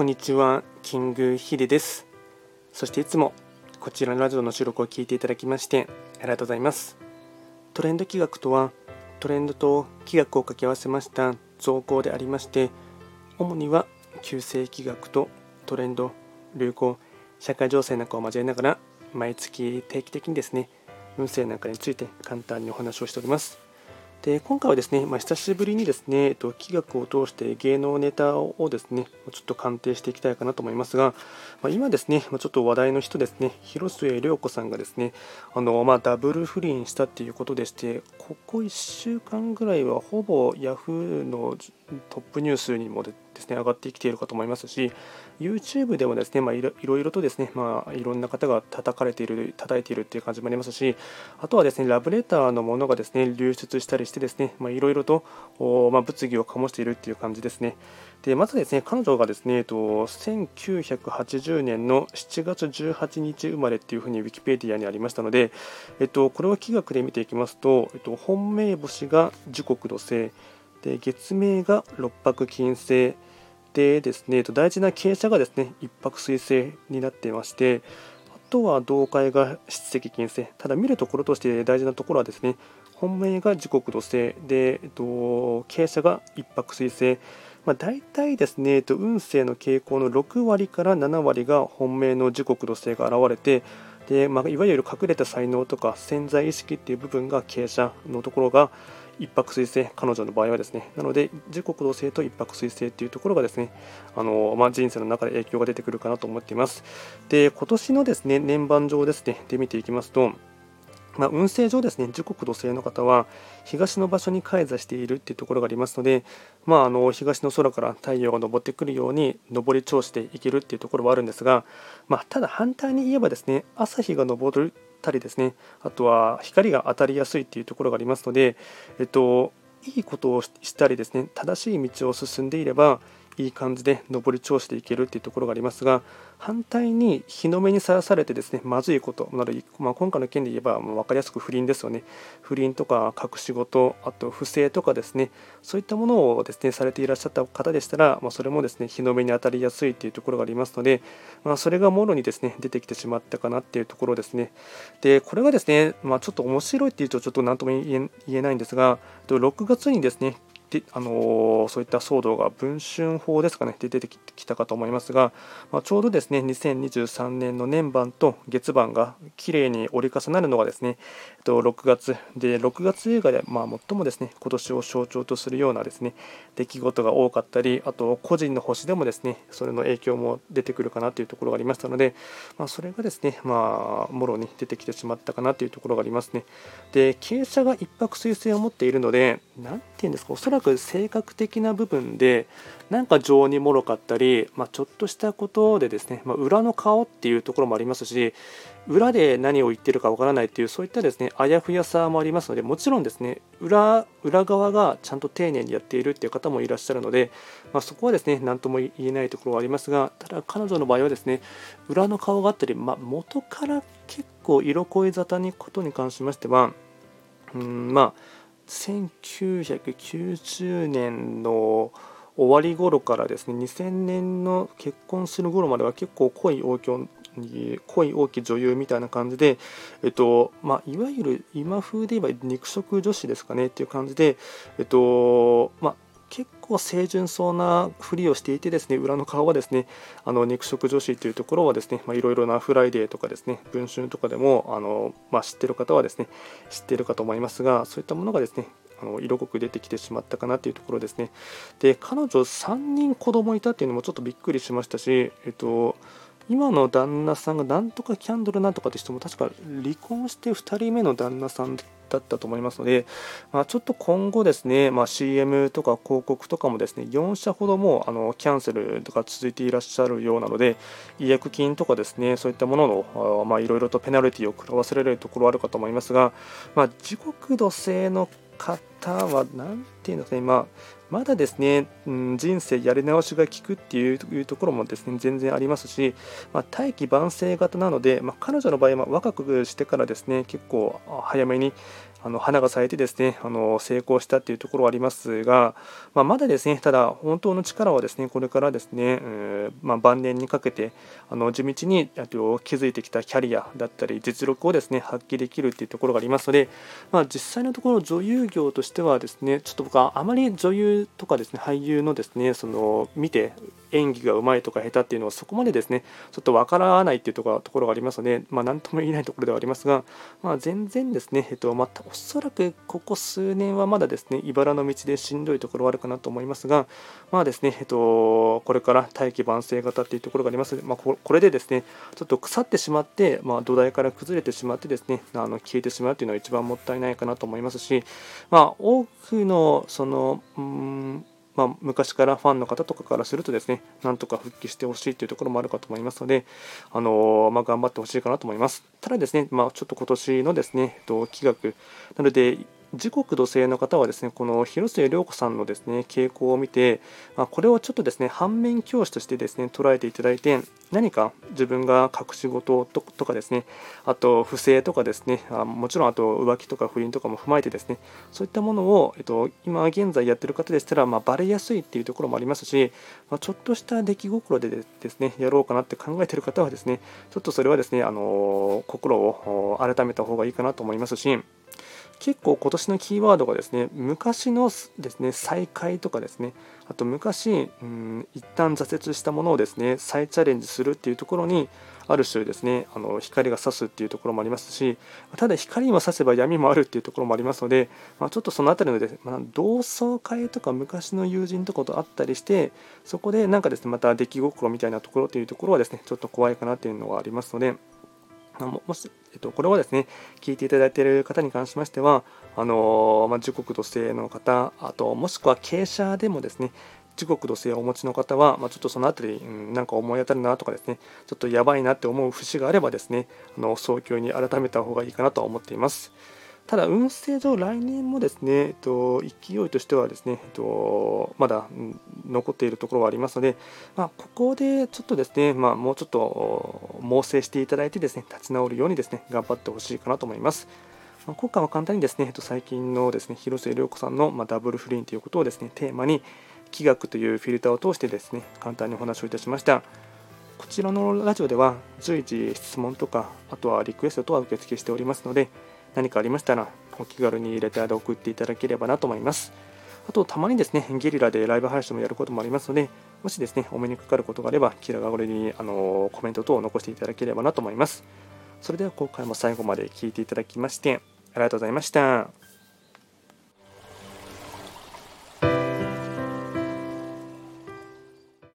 こんにちは、キングヒデです。そしていつもこちらのラジオの収録を聞いていただきましてありがとうございます。トレンド企画とは、トレンドと企画を掛け合わせました造語でありまして、主には旧世企画とトレンド、流行、社会情勢なんかを交えながら、毎月定期的にですね、運勢なんかについて簡単にお話をしております。で今回はですね、まあ、久しぶりにですね、えっと、企画を通して芸能ネタをですね、ちょっと鑑定していきたいかなと思いますが、まあ、今ですね、まあ、ちょっと話題の人ですね、広末涼子さんがですね、あのまあ、ダブル不倫したっていうことでして、ここ1週間ぐらいはほぼ Yahoo のトップニュースにもですね上がってきているかと思いますし、YouTube でもですね、まあ、いろいろとですね、まあ、いろんな方が叩かれている、叩いているっていう感じもありますし、あとはですね、ラブレターのものがですね、流出したりしてですね、まあ、いろいろと、まあ、物議を醸しているっていう感じですね。でまずですね、彼女がですね、えっと、1980年の7月18日生まれっていうふうに Wikipedia にありましたので、えっと、これを気学で見ていきますと、えっと、本命星が時刻土星、で月命が六白金星、でですね、大事な傾斜がですね、一泊水星になっていまして、あとは同階が七石金星。ただ見るところとして大事なところはですね、本命が時刻土星で、えっと、傾斜が一泊水星。まあ、大体ですね、えっと、運勢の傾向の6割から7割が本命の時刻土星が現れて、でまあ、いわゆる隠れた才能とか潜在意識っていう部分が傾斜のところが一泊水星、彼女の場合はですね、なので、時刻同性と一泊水星っていうところがですね、あのまあ、人生の中で影響が出てくるかなと思っています。で、今年のですね、年番上ですね、で見ていきますと、まあ、運勢上ですね、時刻土星の方は東の場所に開座しているっていうところがありますので、まあ、あの東の空から太陽が昇ってくるように上り調子でいけるっていうところはあるんですが、まあ、ただ反対に言えばですね、朝日が昇るたりですねあとは光が当たりやすいっていうところがありますので、えっと、いいことをしたりですね正しい道を進んでいればいい感じで上り調子でいけるっていうところがありますが反対に日の目にさらされてですねまずいことなど、まあ、今回の件で言えば、まあ、分かりやすく不倫ですよね。不倫とか隠し事あと不正とかですねそういったものをですねされていらっしゃった方でしたら、まあ、それもですね日の目に当たりやすいというところがありますので、まあ、それがもろにですね出てきてしまったかなっていうところですね。でこれがですね、まあ、ちょっと面白いっていうとちょっと何とも言えないんですが6月にですねであのそういった騒動が文春法ですかねで出てきたかと思いますが、まあ、ちょうどですね2023年の年番と月番がきれいに折り重なるのがですね、えっと、6月で6月映画で、まあ、最もですね今年を象徴とするようなですね出来事が多かったりあと個人の星でもですねそれの影響も出てくるかなというところがありましたので、まあ、それがですねまあもろに出てきてしまったかなというところがありますね。で傾斜が一泊水星を持っているので何て言うんですかおそらくく性格的な部分でなんか情にもろかったり、まあ、ちょっとしたことでですね、まあ、裏の顔っていうところもありますし裏で何を言ってるかわからないっていうそういったですねあやふやさもありますのでもちろんですね裏裏側がちゃんと丁寧にやっているっていう方もいらっしゃるので、まあ、そこはですね何とも言えないところはありますがただ彼女の場合はですね裏の顔があったり、まあ、元から結構色恋沙汰にことに関しましてはうんまあ1990年の終わり頃からですね2000年の結婚する頃までは結構恋多き恋多き女優みたいな感じで、えっとまあ、いわゆる今風で言えば肉食女子ですかねっていう感じで、えっとまあ、結構清純そうなふりをしていてですね裏の顔はですねあの肉食女子というところはですねいろいろなフライデーとかですね文春とかでもあの、まあ、知ってる方はですね知っているかと思いますがそういったものがですねあの色濃く出てきてしまったかなというところですね。で彼女3人子供いたっていうのもちょっとびっくりしましたしえっと今の旦那さんがなんとかキャンドルなんとかって人も確か離婚して2人目の旦那さんだったと思いますので、まあ、ちょっと今後ですね、まあ、CM とか広告とかもですね4社ほどもあのキャンセルとか続いていらっしゃるようなので違約金とかですねそういったもののいろいろとペナルティを食らわせられるところはあるかと思いますが、まあ、時刻土星の方は何ていうんですかね、まあ、まだですね、うん、人生やり直しが効くっていうところもですね全然ありますし、まあ、大器晩成型なので、まあ、彼女の場合は若くしてからですね結構早めにあの花が咲いてですねあの成功したっていうところはありますが、まあ、まだですねただ本当の力はですねこれからですね、まあ、晩年にかけてあの地道に築いてきたキャリアだったり実力をですね発揮できるっていうところがありますので、まあ、実際のところ女優業としてはですねちょっと僕はあまり女優とかですね俳優のですねその見て演技がうまいとか下手っていうのはそこまでですねちょっとわからないっていうところがありますので、まあ、何とも言えないところではありますが、まあ、全然ですね、えっとまたおそらくここ数年はまだですね茨の道でしんどいところはあるかなと思いますが、まあですねえっと、これから大器晩成型っていうところがあります。ので、まあ、これでですねちょっと腐ってしまって、まあ、土台から崩れてしまってですねあの消えてしまうというのは一番もったいないかなと思いますし、まあ、多くのそのうんまあ、昔からファンの方とかからするとですね、なんとか復帰してほしいというところもあるかと思いますので、あのー、まあ、頑張ってほしいかなと思います。ただですね、まあ、ちょっと今年のですね、えっと、企画、なので、時刻土星の方はですねこの広末涼子さんのですね傾向を見て、まあ、これをちょっとですね反面教師としてですね捉えていただいて何か自分が隠し事とかですねあと不正とかですねあもちろんあと浮気とか不倫とかも踏まえてですねそういったものを、えっと、今現在やってる方でしたら、まあ、バレやすいっていうところもありますし、まあ、ちょっとした出来心でですねやろうかなって考えてる方はですねちょっとそれはですねあの心を改めた方がいいかなと思いますし結構今年のキーワードがですね昔のですね再開とかですねあと昔うん一旦挫折したものをですね再チャレンジするっていうところにある種ですねあの光が差すっていうところもありますしただ光も差せば闇もあるっていうところもありますので、まあ、ちょっとその辺りのです、ね、まあ、同窓会とか昔の友人とかと会ったりしてそこでなんかですねまた出来心みたいなところというところはですねちょっと怖いかなっていうのがありますのでももし、えっと、これはですね、聞いていただいている方に関しましては、あのまあ、時刻土星の方、あと、もしくは傾斜でもですね、時刻土星をお持ちの方は、まあ、ちょっとその辺り、うん、なんか思い当たるなとかですね、ちょっとやばいなって思う節があればですね、あの早急に改めた方がいいかなと思っています。ただ、運勢上、来年もですね、えっと、勢いとしてはですね、えっと、まだ、残っているところはありますので、まあ、ここでちょっとですね、まあ、もうちょっと猛省していただいてですね、立ち直るようにですね、頑張ってほしいかなと思います。まあ、今回は簡単にですね、えっと、最近のですね、広末涼子さんの、ま、ダブル不倫ということをですね、テーマに、気学というフィルターを通してですね、簡単にお話をいたしました。こちらのラジオでは随時質問とか、あとはリクエストとは受付しておりますので、何かありましたらお気軽にレターで送っていただければなと思います。あと、たまにですね、ゲリラでライブ配信もやることもありますので、もしですね、お目にかかることがあれば、キラがこれにあのコメント等を残していただければなと思います。それでは今回も最後まで聞いていただきまして、ありがとうございました。